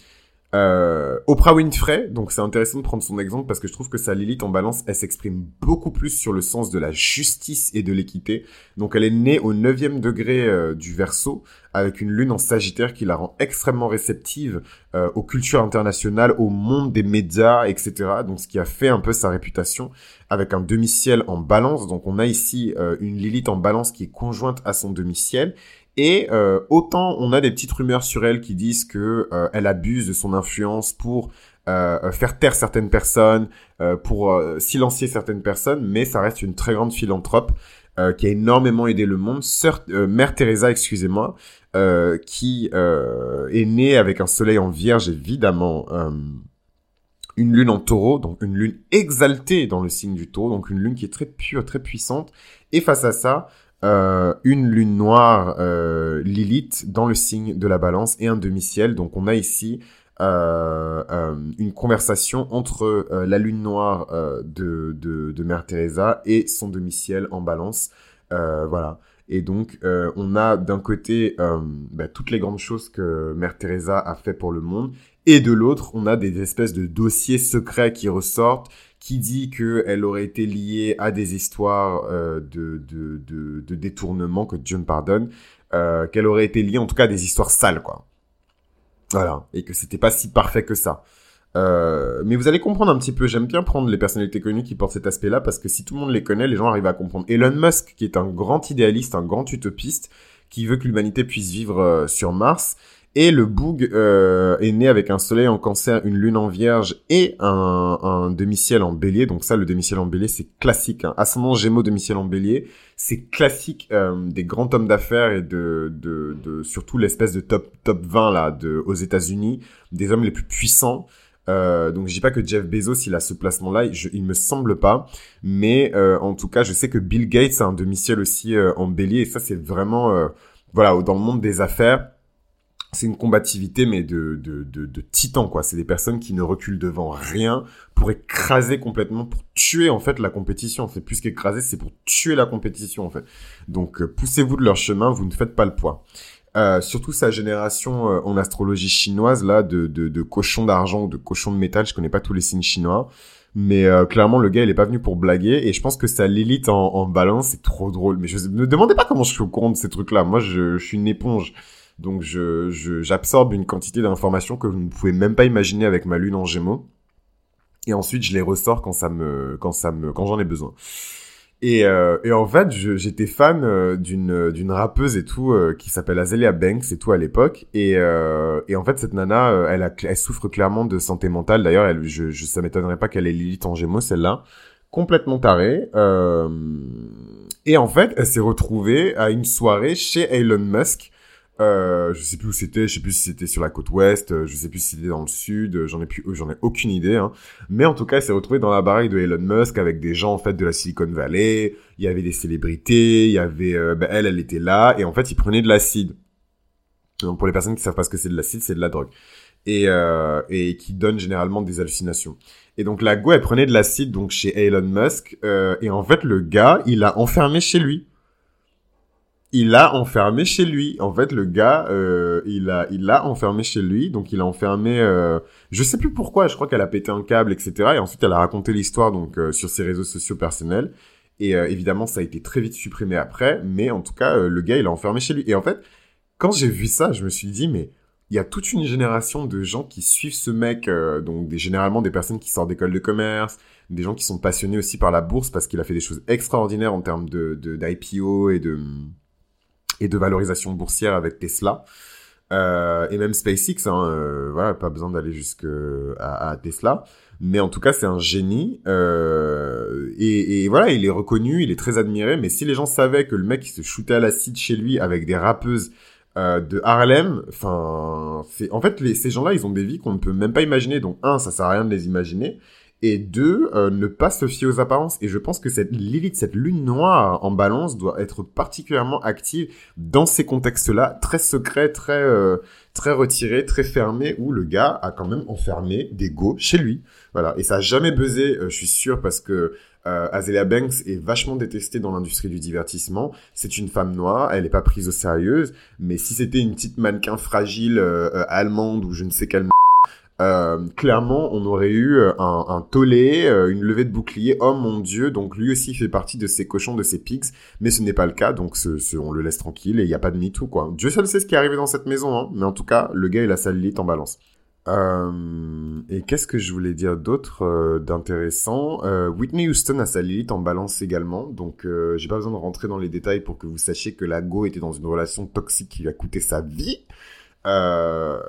euh, Oprah Winfrey, donc c'est intéressant de prendre son exemple parce que je trouve que sa Lilith en balance, elle s'exprime beaucoup plus sur le sens de la justice et de l'équité. Donc elle est née au 9 degré euh, du verso avec une lune en sagittaire qui la rend extrêmement réceptive euh, aux cultures internationales, au monde des médias, etc. Donc ce qui a fait un peu sa réputation avec un demi-ciel en balance. Donc on a ici euh, une Lilith en balance qui est conjointe à son demi-ciel et euh, autant on a des petites rumeurs sur elle qui disent que euh, elle abuse de son influence pour euh, faire taire certaines personnes, pour silencier certaines personnes, mais ça reste une très grande philanthrope qui a énormément aidé le monde. Sœur, Mère Teresa, excusez-moi, qui est née avec un soleil en vierge, évidemment. une lune en taureau, donc une lune exaltée dans le signe du taureau, donc une lune qui est très pure, très puissante. Et face à ça, euh, une lune noire euh, Lilith dans le signe de la balance et un demi-ciel. Donc on a ici euh, une conversation entre la lune noire de, Mère Teresa et son demi-ciel en balance. voilà. Et donc, on a d'un côté bah, toutes les grandes choses que Mère Teresa a fait pour le monde, et de l'autre, on a des espèces de dossiers secrets qui ressortent, qui dit qu'elle aurait été liée à des histoires euh, de, détournement, que Dieu me pardonne, euh, qu'elle aurait été liée en tout cas à des histoires sales, quoi. Voilà, et que c'était pas si parfait que ça. Euh, mais vous allez comprendre un petit peu, j'aime bien prendre les personnalités connues qui portent cet aspect-là, parce que si tout le monde les connaît, les gens arrivent à comprendre. Elon Musk, qui est un grand idéaliste, un grand utopiste, qui veut que l'humanité puisse vivre sur Mars, et le Boug euh, est né avec un soleil en cancer, une lune en vierge et un, un demi-ciel en bélier. Donc ça, le demi-ciel en bélier, c'est classique. Hein. Ascendant Gémeaux, demi-ciel en bélier, c'est classique euh, des grands hommes d'affaires et de, de, de surtout l'espèce de top top 20 là de, aux États-Unis, des hommes les plus puissants. Euh, donc je dis pas que Jeff Bezos il a ce placement là, il me semble pas, mais euh, en tout cas je sais que Bill Gates a un demi-ciel aussi euh, en bélier et ça c'est vraiment euh, voilà dans le monde des affaires c'est une combativité mais de, de, de, de titan quoi. C'est des personnes qui ne reculent devant rien pour écraser complètement, pour tuer en fait la compétition. C'est plus qu'écraser, c'est pour tuer la compétition en fait. Donc euh, poussez-vous de leur chemin, vous ne faites pas le poids. Euh, surtout sa génération euh, en astrologie chinoise là de, de, de cochons d'argent ou de cochons de métal. Je connais pas tous les signes chinois. Mais euh, clairement, le gars, il est pas venu pour blaguer. Et je pense que sa Lilith en, en balance, c'est trop drôle. Mais je ne demandez pas comment je suis au courant de ces trucs-là. Moi, je, je suis une éponge. Donc je, j'absorbe une quantité d'informations que vous ne pouvez même pas imaginer avec ma lune en Gémeaux. Et ensuite je les ressors quand ça me quand ça me quand j'en ai besoin. Et, euh, et en fait, j'étais fan euh, d'une d'une rappeuse et tout euh, qui s'appelle Azealia Banks et tout à l'époque. Et, et en fait, cette nana, elle, a, elle souffre clairement de santé mentale. D'ailleurs, je, je, ça m'étonnerait pas qu'elle ait Lilith en Gémeaux, celle-là, complètement tarée. Et en fait, elle s'est retrouvée à une soirée chez Elon Musk. Euh, je sais plus où c'était, je sais plus si c'était sur la côte ouest, euh, je sais plus si c'était dans le sud, euh, j'en ai plus, j'en ai aucune idée. Hein. Mais en tout cas, elle s'est retrouvée dans la baraque de Elon Musk avec des gens en fait de la Silicon Valley. Il y avait des célébrités, il y avait, euh, ben, elle, elle était là et en fait, ils prenaient de l'acide. Donc pour les personnes qui savent pas ce que c'est de l'acide, c'est de la drogue et et qui donne généralement des hallucinations. Et donc la go, elle prenait de l'acide donc chez Elon Musk. Euh, et en fait, le gars, il l'a enfermé chez lui. Il l'a enfermé chez lui. En fait, le gars, euh, il a, il l'a enfermé chez lui. Donc il a enfermé. Euh, je sais plus pourquoi. Je crois qu'elle a pété un câble, etc. Et ensuite, elle a raconté l'histoire donc euh, sur ses réseaux sociaux personnels. Et euh, évidemment, ça a été très vite supprimé après. Mais en tout cas, euh, le gars, il l'a enfermé chez lui. Et en fait, quand j'ai vu ça, je me suis dit, mais il y a toute une génération de gens qui suivent ce mec, euh, donc des, généralement des personnes qui sortent d'école de commerce, des gens qui sont passionnés aussi par la bourse parce qu'il a fait des choses extraordinaires en termes de d'IPO et de et de valorisation boursière avec Tesla. Euh, et même SpaceX, hein, euh, voilà, pas besoin d'aller jusque à, Tesla, mais en tout cas c'est un génie euh, et, voilà, il est reconnu, il est très admiré. Mais si les gens savaient que le mec il se shootait à l'acide chez lui avec des rappeuses euh, de Harlem, enfin, en fait les, ces gens-là, ils ont des vies qu'on ne peut même pas imaginer. Donc un, ça sert à rien de les imaginer, et deux, euh, ne pas se fier aux apparences. Et je pense que cette Lilith, cette lune noire en balance, doit être particulièrement active dans ces contextes-là, très secrets, très euh, très retirés, très fermés, où le gars a quand même enfermé des go chez lui. Voilà. Et ça a jamais buzzé, je suis sûr, parce que euh, Azalea Banks est vachement détestée dans l'industrie du divertissement. C'est une femme noire, elle n'est pas prise au sérieux. Mais si c'était une petite mannequin fragile euh, euh, allemande ou je ne sais quelle euh, clairement, on aurait eu euh, un, tollé, une levée de bouclier. Oh mon dieu, donc lui aussi fait partie de ces cochons, de ces pigs, mais ce n'est pas le cas, donc ce, ce, on le laisse tranquille et il n'y a pas de MeToo, quoi. Dieu seul sait ce qui est arrivé dans cette maison, hein, mais en tout cas, le gars, il a sa Lilith en balance. Euh, et qu'est-ce que je voulais dire d'autre euh, d'intéressant? Euh, Whitney Houston a sa Lilith en balance également, donc euh, j'ai pas besoin de rentrer dans les détails pour que vous sachiez que la Go était dans une relation toxique qui lui a coûté sa vie. Euh,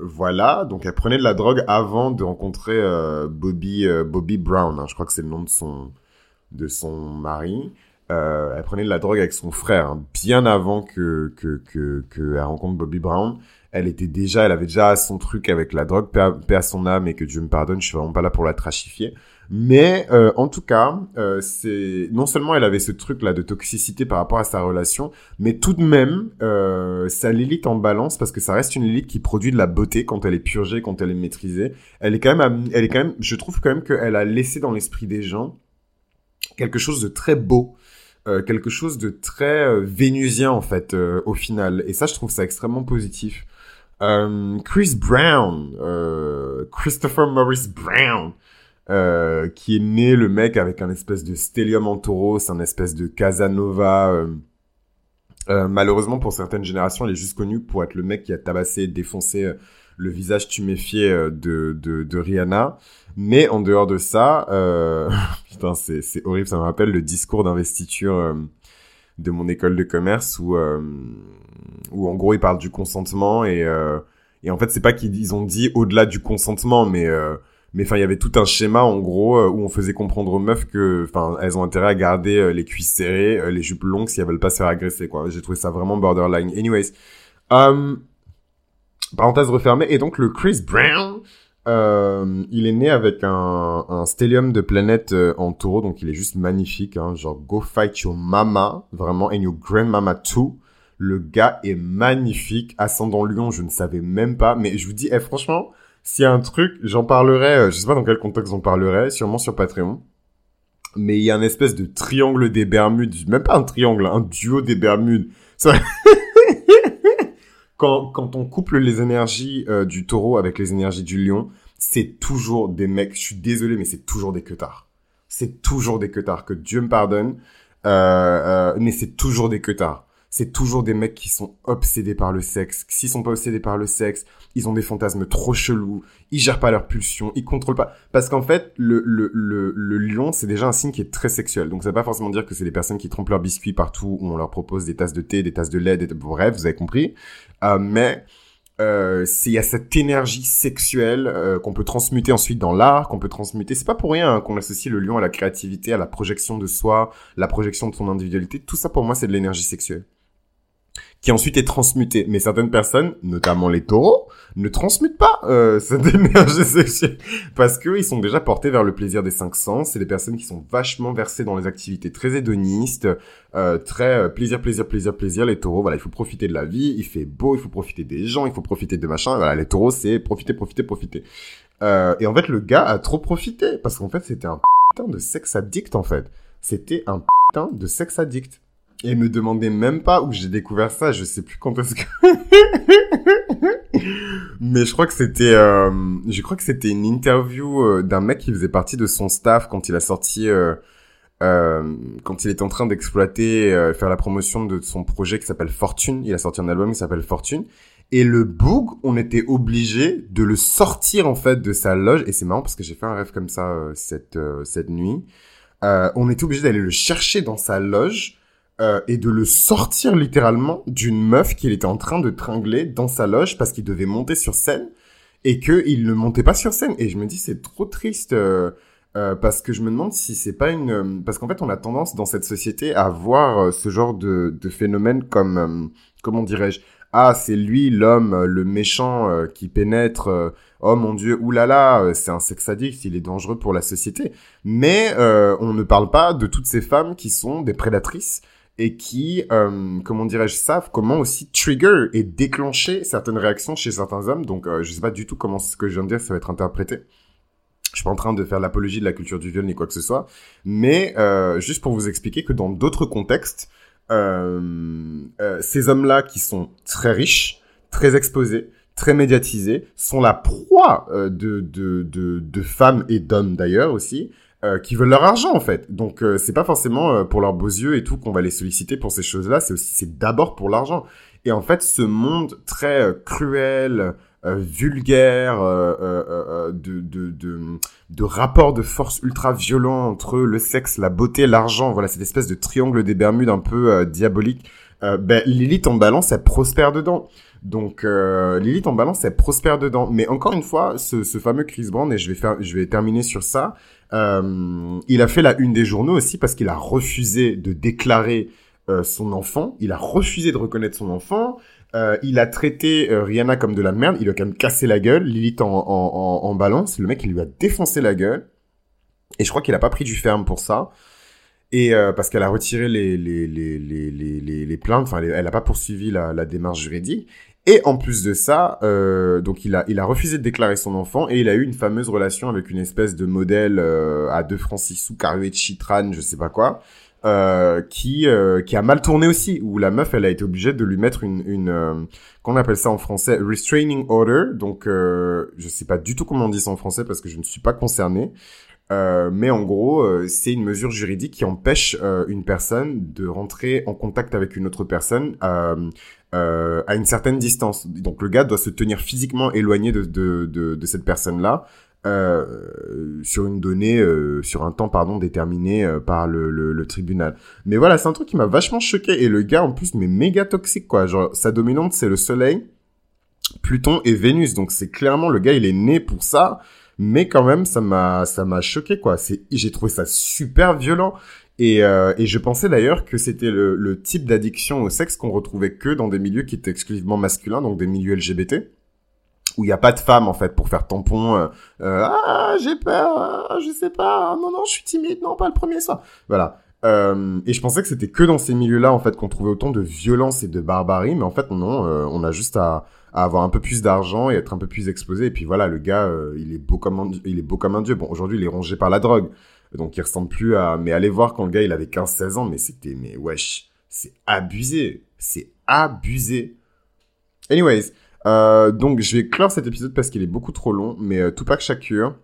voilà, donc elle prenait de la drogue avant de rencontrer Bobby Bobby Brown, hein, je crois que c'est le nom de son de son mari. elle prenait de la drogue avec son frère hein, bien avant que que que qu'elle rencontre Bobby Brown elle était déjà, elle avait déjà son truc avec la drogue, paix à, son âme et que Dieu me pardonne, je suis vraiment pas là pour la trachifier. Mais euh, en tout cas, euh, c'est non seulement elle avait ce truc là de toxicité par rapport à sa relation, mais tout de même euh, sa Lilith en balance parce que ça reste une Lilith qui produit de la beauté quand elle est purgée, quand elle est maîtrisée. Elle est quand même, elle est quand même, je trouve quand même qu'elle a laissé dans l'esprit des gens quelque chose de très beau. Euh, quelque chose de très euh, vénusien en fait euh, au final et ça je trouve ça extrêmement positif Chris Brown, Christopher Maurice Brown, euh, qui est né le mec avec un espèce de stellium en taureau, c'est un espèce de Casanova. Euh, euh, malheureusement pour certaines générations, il est juste connu pour être le mec qui a tabassé, défoncé euh, le visage tuméfié de, de, de, Rihanna. Mais en dehors de ça, putain c'est horrible, ça me rappelle le discours d'investiture de mon école de commerce où euh, où en gros ils parlent du consentement et euh, et en fait c'est pas qu'ils ont dit au-delà du consentement mais euh, mais enfin il y avait tout un schéma en gros où on faisait comprendre aux meufs que enfin elles ont intérêt à garder les cuisses serrées les jupes longues si elles veulent pas se faire agresser quoi j'ai trouvé ça vraiment borderline anyways um, parenthèse refermée et donc le Chris Brown euh, il est né avec un, un stellium de planète euh, en taureau, donc il est juste magnifique. Hein, genre, go fight your mama, vraiment, and your grandmama too. Le gars est magnifique. Ascendant Lion, je ne savais même pas. Mais je vous dis, eh, franchement, s'il y a un truc, j'en parlerai, euh, je sais pas dans quel contexte j'en parlerai, sûrement sur Patreon. Mais il y a un espèce de triangle des Bermudes, même pas un triangle, un duo des Bermudes. quand, on couple les énergies euh, du taureau avec les énergies du lion, c'est toujours des mecs, je suis désolé, mais c'est toujours des queutards. C'est toujours des queutards, que Dieu me pardonne, euh, euh, mais c'est toujours des queutards c'est toujours des mecs qui sont obsédés par le sexe. S'ils sont pas obsédés par le sexe, ils ont des fantasmes trop chelous, ils gèrent pas leurs pulsions, ils contrôlent pas. Parce qu'en fait, le, le, le, le lion, c'est déjà un signe qui est très sexuel. Donc ça veut pas forcément dire que c'est des personnes qui trompent leurs biscuits partout où on leur propose des tasses de thé, des tasses de lait, des... bref, vous avez compris. Euh, mais euh, il y a cette énergie sexuelle euh, qu'on peut transmuter ensuite dans l'art, qu'on peut transmuter. C'est pas pour rien hein, qu'on associe le lion à la créativité, à la projection de soi, la projection de son individualité. Tout ça pour moi c'est de l'énergie sexuelle qui ensuite est transmuté. Mais certaines personnes, notamment les taureaux, ne transmutent pas euh, cette énergie sexuelle parce qu'ils sont déjà portés vers le plaisir des cinq sens. C'est des personnes qui sont vachement versées dans les activités très hédonistes, euh, très euh, plaisir, plaisir, plaisir, plaisir. Les taureaux, voilà, il faut profiter de la vie, il fait beau, il faut profiter des gens, il faut profiter de machin. Voilà, les taureaux, c'est profiter, profiter, profiter. Euh, et en fait, le gars a trop profité parce qu'en fait, c'était un putain de sexe addict en fait. C'était un putain de sexe addict. Et me demandez même pas où j'ai découvert ça, je sais plus quand est-ce que... Mais je crois que c'était, euh, je crois que c'était une interview euh, d'un mec qui faisait partie de son staff quand il a sorti, euh, euh quand il était en train d'exploiter, euh, faire la promotion de son projet qui s'appelle Fortune. Il a sorti un album qui s'appelle Fortune. Et le boog, on était obligé de le sortir en fait de sa loge. Et c'est marrant parce que j'ai fait un rêve comme ça cette cette nuit. on était obligé d'aller le chercher dans sa loge euh, et de le sortir littéralement d'une meuf qu'il était en train de tringler dans sa loge parce qu'il devait monter sur scène et qu'il ne montait pas sur scène. Et je me dis, c'est trop triste. Euh, euh, parce que je me demande si c'est pas une parce qu'en fait on a tendance dans cette société à voir ce genre de, de phénomène comme comment dirais-je ah c'est lui l'homme le méchant qui pénètre oh mon dieu oulala c'est un sex addict il est dangereux pour la société mais on ne parle pas de toutes ces femmes qui sont des prédatrices et qui, euh, comment dirais-je, savent comment aussi trigger et déclencher certaines réactions chez certains hommes. Donc, euh, je sais pas du tout comment ce que je viens de dire va être interprété. Je suis pas en train de faire l'apologie de la culture du viol ni quoi que ce soit, mais euh, juste pour vous expliquer que dans d'autres contextes, euh, ces hommes-là qui sont très riches, très exposés, très médiatisés, sont la proie de, de, de femmes et d'hommes d'ailleurs aussi, euh, qui veulent leur argent en fait. Donc euh, c'est pas forcément euh, pour leurs beaux yeux et tout qu'on va les solliciter pour ces choses-là, c'est aussi c'est d'abord pour l'argent. Et en fait, ce monde très cruel, vulgaire, de, de, de, de rapports de force ultra violents entre le sexe, la beauté, l'argent, voilà cette espèce de triangle des Bermudes un peu diabolique. ben Lilith en balance, elle prospère dedans. Donc Lilith en balance, elle prospère dedans. Mais encore une fois, ce, ce fameux Chris Brown, et je vais faire, je vais terminer sur ça. Euh, il a fait la une des journaux aussi parce qu'il a refusé de déclarer euh, son enfant. Il a refusé de reconnaître son enfant. Euh, il a traité Rihanna comme de la merde. Il a quand même cassé la gueule. Lilith en, en, en, balance. Le mec, il lui a défoncé la gueule. Et je crois qu'il a pas pris du ferme pour ça. Et parce qu'elle a retiré les, les, les, les plaintes, enfin, elle, n'a pas poursuivi la, la démarche juridique. Et en plus de ça, euh, donc il a, il a refusé de déclarer son enfant et il a eu une fameuse relation avec une espèce de modèle euh, à deux francs six sous, Caruet Chitran, je sais pas quoi, euh, qui euh, qui a mal tourné aussi, où la meuf, elle a été obligée de lui mettre une, une euh, qu'on appelle ça en français, restraining order. Donc je sais pas du tout comment on dit ça en français parce que je ne suis pas concerné. Euh, mais en gros, euh, c'est une mesure juridique qui empêche euh, une personne de rentrer en contact avec une autre personne à une certaine distance. Donc le gars doit se tenir physiquement éloigné de, de, de, de cette personne-là sur une donnée, sur un temps pardon déterminé par le, le, le, tribunal. Mais voilà, c'est un truc qui m'a vachement choqué et le gars en plus mais méga toxique quoi. Genre sa dominante c'est le Soleil, Pluton et Vénus. Donc c'est clairement le gars il est né pour ça mais quand même ça m'a ça m'a choqué quoi c'est j'ai trouvé ça super violent et, euh, et je pensais d'ailleurs que c'était le, le type d'addiction au sexe qu'on retrouvait que dans des milieux qui étaient exclusivement masculins donc des milieux LGBT où il n'y a pas de femmes en fait pour faire tampon euh, euh, ah j'ai peur ah, je sais pas non non je suis timide non pas le premier soir voilà euh, et je pensais que c'était que dans ces milieux-là en fait qu'on trouvait autant de violence et de barbarie mais en fait non euh, on a juste à à avoir un peu plus d'argent et être un peu plus exposé. Et puis voilà, le gars, euh, il est beau comme un, il est beau comme un dieu. Bon, aujourd'hui, il est rongé par la drogue, donc il ressemble plus à. Mais allez voir quand le gars, il avait 15-16 ans, mais c'était, mais wesh, c'est abusé, c'est abusé. Anyways, euh, donc je vais clore cet épisode parce qu'il est beaucoup trop long, mais euh, Tupac Shakur,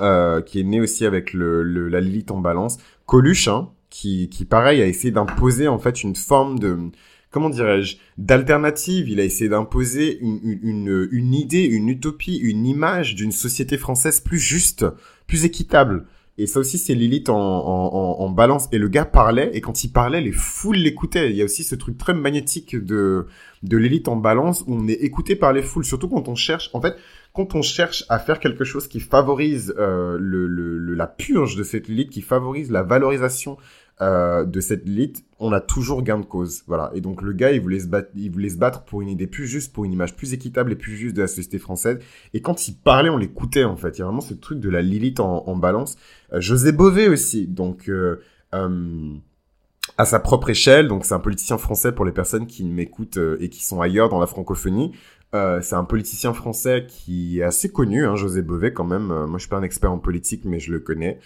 euh, qui est né aussi avec le, le la Lilith en balance, Coluche, hein, qui, qui pareil a essayé d'imposer en fait une forme de comment dirais-je, d'alternative. Il a essayé d'imposer une, une, une, idée, une utopie, une image d'une société française plus juste, plus équitable. Et ça aussi, c'est Lilith en, balance. Et le gars parlait, et quand il parlait, les foules l'écoutaient. Il y a aussi ce truc très magnétique de, de Lilith en balance, où on est écouté par les foules, surtout quand on cherche. En fait, quand on cherche à faire quelque chose qui favorise euh, le, le, la purge de cette Lilith, qui favorise la valorisation euh, de cette Lilith, on a toujours gain de cause. Voilà. Et donc le gars, il voulait se battre, il voulait se battre pour une idée plus juste, pour une image plus équitable et plus juste de la société française. Et quand il parlait, on l'écoutait en fait. Il y a vraiment ce truc de la Lilith en, balance. Euh, José Bové aussi. Donc euh, à sa propre échelle. Donc c'est un politicien français pour les personnes qui m'écoutent et qui sont ailleurs dans la francophonie. C'est un politicien français qui est assez connu, hein, José Bové quand même. moi, je suis pas un expert en politique, mais je le connais.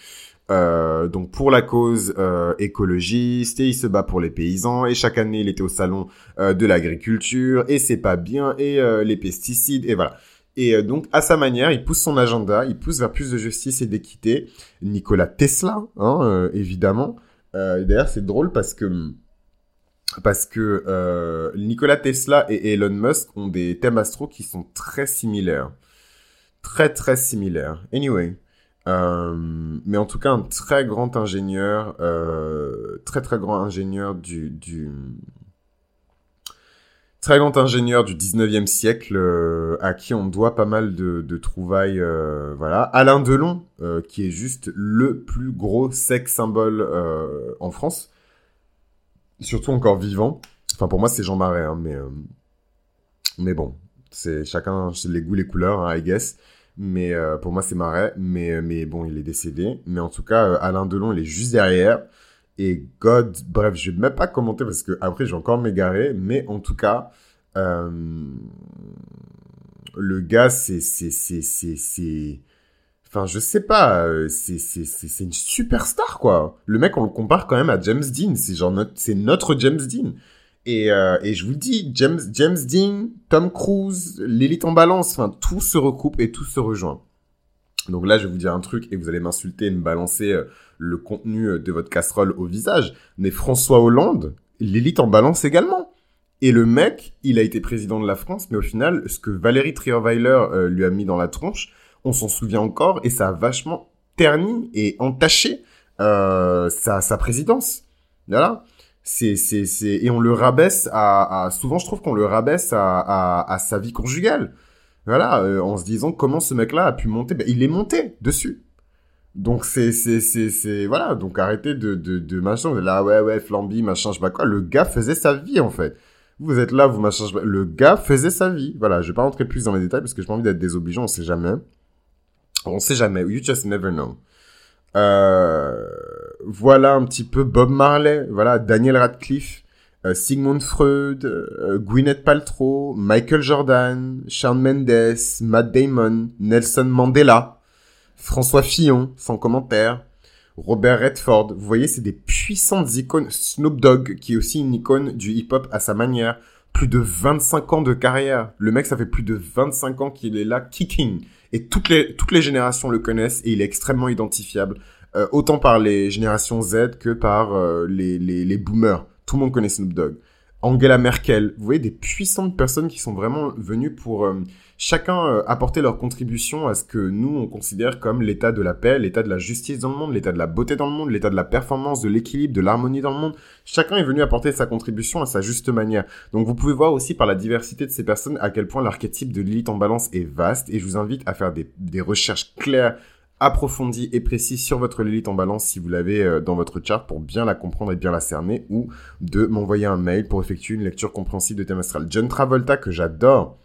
Euh, donc pour la cause euh, écologiste et il se bat pour les paysans et chaque année il était au salon euh, de l'agriculture et c'est pas bien et euh, les pesticides et voilà. Et donc à sa manière, il pousse son agenda, il pousse vers plus de justice et d'équité. Nicolas Tesla, hein, évidemment. D'ailleurs c'est drôle parce que parce que Nicolas Tesla et Elon Musk ont des thèmes astro qui sont très similaires, très très similaires. Anyway. Euh, mais en tout cas, un très grand ingénieur, euh, très très grand ingénieur du, du très grand ingénieur du 19e siècle euh, à qui on doit pas mal de, de trouvailles. Euh, voilà, Alain Delon, euh, qui est juste le plus gros sex symbole en France, surtout encore vivant. Enfin, pour moi, c'est Jean Marais, hein, mais mais bon, c'est chacun les goûts, les couleurs, hein, I guess. Mais euh, pour moi, c'est Marais. Mais, euh, mais bon, il est décédé. Mais en tout cas, euh, Alain Delon, il est juste derrière. Et God, bref, je vais même pas commenter parce que après, je encore m'égarer. Mais en tout cas, le gars, c'est, c'est, c'est, c'est, enfin, je sais pas, c'est, c'est, c'est, c'est une superstar, quoi. Le mec, on le compare quand même à James Dean. C'est genre notre, c'est notre James Dean. Et, euh, et je vous dis, James, James Dean, Tom Cruise, l'élite en balance, enfin, tout se recoupe et tout se rejoint. Donc là, je vais vous dire un truc et vous allez m'insulter et me balancer euh, le contenu euh, de votre casserole au visage. Mais François Hollande, l'élite en balance également. Et le mec, il a été président de la France, mais au final, ce que Valérie Trierweiler lui a mis dans la tronche, on s'en souvient encore et ça a vachement terni et entaché sa, sa présidence. Voilà c'est c'est c'est et on le rabaisse à, à souvent je trouve qu'on le rabaisse à, à, à sa vie conjugale. Voilà euh, en se disant comment ce mec là a pu monter. Ben, il est monté dessus. Donc c'est c'est c'est c'est voilà. Donc arrêtez de de de machin là ouais ouais flamby machin je sais pas quoi. Le gars faisait sa vie en fait. Vous êtes là vous machin le gars faisait sa vie. Voilà je vais pas rentrer plus dans les détails parce que j'ai pas envie d'être désobligeant on sait jamais. On sait jamais. You just never know voilà un petit peu Bob Marley, voilà Daniel Radcliffe, euh, Sigmund Freud, euh, Gwyneth Paltrow, Michael Jordan, Shawn Mendes, Matt Damon, Nelson Mandela, François Fillon, sans commentaire, Robert Redford. Vous voyez, c'est des puissantes icônes. Snoop Dogg, qui est aussi une icône du hip-hop à sa manière. Plus de 25 ans de carrière. Le mec, ça fait plus de 25 ans qu'il est là, kicking. Et toutes les, toutes les générations le connaissent et il est extrêmement identifiable. Euh, autant par les générations Z que par euh, les, les, les boomers. Tout le monde connaît Snoop Dogg. Angela Merkel, vous voyez des puissantes personnes qui sont vraiment venues pour euh, chacun apporter leur contribution à ce que nous on considère comme l'état de la paix, l'état de la justice dans le monde, l'état de la beauté dans le monde, l'état de la performance, de l'équilibre, de l'harmonie dans le monde. Chacun est venu apporter sa contribution à sa juste manière. Donc vous pouvez voir aussi par la diversité de ces personnes à quel point l'archétype de Lilith en balance est vaste et je vous invite à faire des, des recherches claires approfondie et précis sur votre Lilith en balance si vous l'avez euh, dans votre chart pour bien la comprendre et bien la cerner ou de m'envoyer un mail pour effectuer une lecture compréhensible de thème astral. John Travolta que j'adore.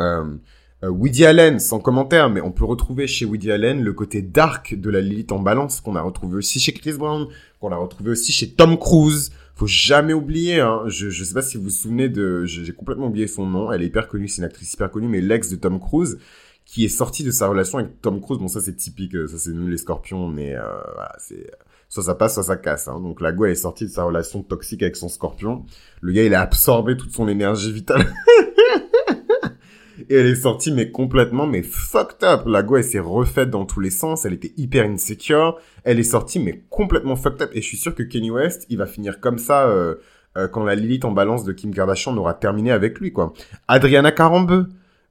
Euh, euh, Woody Allen, sans commentaire, mais on peut retrouver chez Woody Allen le côté dark de la Lilith en balance qu'on a retrouvé aussi chez Chris Brown, qu'on a retrouvé aussi chez Tom Cruise. Faut jamais oublier, hein, je, je sais pas si vous vous souvenez de, j'ai complètement oublié son nom, elle est hyper connue, c'est une actrice hyper connue, mais l'ex de Tom Cruise, qui est sorti de sa relation avec Tom Cruise. Bon, ça c'est typique, euh, ça c'est nous les scorpions, mais euh, voilà, c'est soit ça passe, soit ça casse. Hein. Donc la go est sortie de sa relation toxique avec son scorpion. Le gars il a absorbé toute son énergie vitale. Et elle est sortie mais complètement mais fucked up. La go elle s'est refaite dans tous les sens. Elle était hyper insecure. Elle est sortie mais complètement fucked up. Et je suis sûr que Kenny West il va finir comme ça euh, euh quand la Lilith en balance de Kim Kardashian aura terminé avec lui quoi. Adriana Carambeu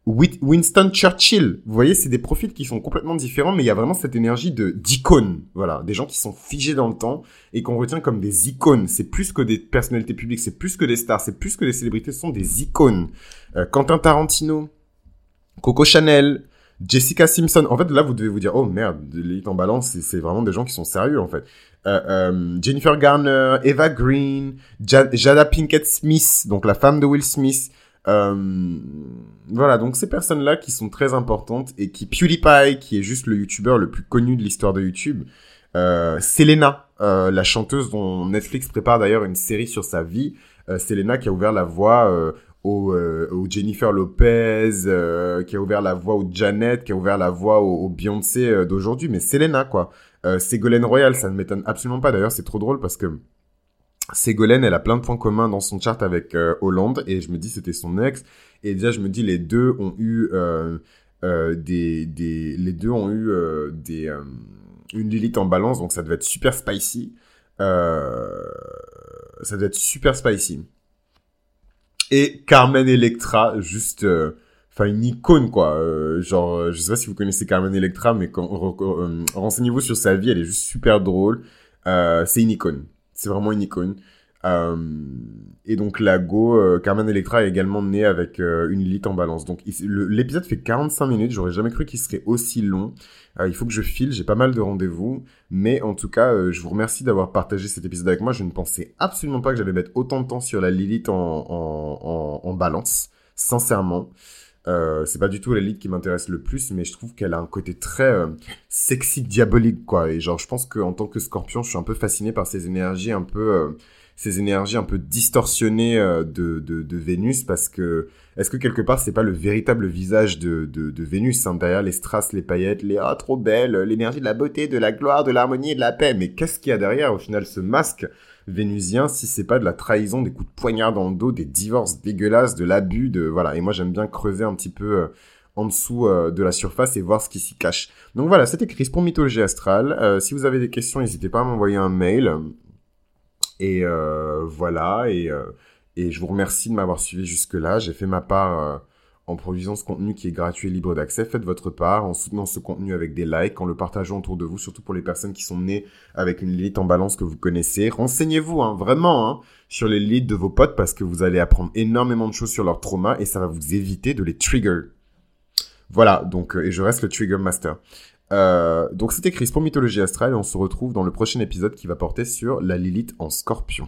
Winston Churchill. Vous voyez, c'est des profils qui sont complètement différents, mais il y a vraiment cette énergie de d'icône. Voilà, des gens qui sont figés dans le temps et qu'on retient comme des icônes. C'est plus que des personnalités publiques, c'est plus que des stars, c'est plus que des célébrités, ce sont des icônes. Euh, Quentin Tarantino, Coco Chanel, Jessica Simpson. En fait, là, vous devez vous dire, oh merde, l'élite en balance, c'est vraiment des gens qui sont sérieux, en fait. Euh, euh, Jennifer Garner, Eva Green, Jada Pinkett Smith, donc la femme de Will Smith. Euh, voilà, donc ces personnes-là qui sont très importantes et qui PewDiePie, qui est juste le YouTuber le plus connu de l'histoire de YouTube, euh, Selena, euh, la chanteuse dont Netflix prépare d'ailleurs une série sur sa vie, euh, Selena qui a ouvert la voie euh, au, au, Jennifer Lopez, qui a ouvert la voie au Janet, qui a ouvert la voie au, au Beyoncé d'aujourd'hui, mais Selena quoi. Ségolène Royal, ça ne m'étonne absolument pas. D'ailleurs, c'est trop drôle parce que Ségolène, elle a plein de points communs dans son chart avec euh, Hollande et je me dis c'était son ex. Et déjà je me dis les deux ont eu euh, euh, des, des les deux ont eu des une Lilith en balance donc ça devait être super spicy. Ça devait être super spicy. Et Carmen Electra juste enfin une icône quoi. Genre je sais pas si vous connaissez Carmen Electra mais renseignez-vous sur sa vie elle est juste super drôle. C'est une icône c'est vraiment une icône. Euh, et donc la Go, euh, Carmen Electra est également née avec euh, une Lilith en balance. Donc l'épisode fait 45 minutes, j'aurais jamais cru qu'il serait aussi long. il faut que je file, j'ai pas mal de rendez-vous. Mais en tout cas, je vous remercie d'avoir partagé cet épisode avec moi. Je ne pensais absolument pas que j'allais mettre autant de temps sur la Lilith en, balance, sincèrement. Euh, c'est pas du tout l'élite qui m'intéresse le plus, mais je trouve qu'elle a un côté très euh, sexy, diabolique, quoi. Et genre, je pense qu'en tant que scorpion, je suis un peu fasciné par ces énergies un peu, euh, ces énergies un peu distorsionnées de, de, Vénus, parce que est-ce que quelque part, c'est pas le véritable visage de, de, Vénus, hein, derrière les strass, les paillettes, les ah trop belle, l'énergie de la beauté, de la gloire, de l'harmonie et de la paix. Mais qu'est-ce qu'il y a derrière, au final, ce masque vénusien si c'est pas de la trahison, des coups de poignard dans le dos, des divorces dégueulasses, de l'abus, de voilà. Et moi j'aime bien creuser un petit peu euh, en dessous euh, de la surface et voir ce qui s'y cache. Donc voilà, c'était Chris pour Mythologie Astrale. Euh, si vous avez des questions, n'hésitez pas à m'envoyer un mail. Et voilà, et, et je vous remercie de m'avoir suivi jusque-là. J'ai fait ma part en produisant ce contenu qui est gratuit et libre d'accès. Faites votre part en soutenant ce contenu avec des likes, en le partageant autour de vous, surtout pour les personnes qui sont nées avec une Lilith en balance que vous connaissez. Renseignez-vous, hein, vraiment, hein, sur les Lilith de vos potes parce que vous allez apprendre énormément de choses sur leur trauma et ça va vous éviter de les trigger. Voilà, donc, euh, et je reste le Trigger Master. Euh, donc c'était Chris pour Mythologie Astrale et on se retrouve dans le prochain épisode qui va porter sur la Lilith en scorpion.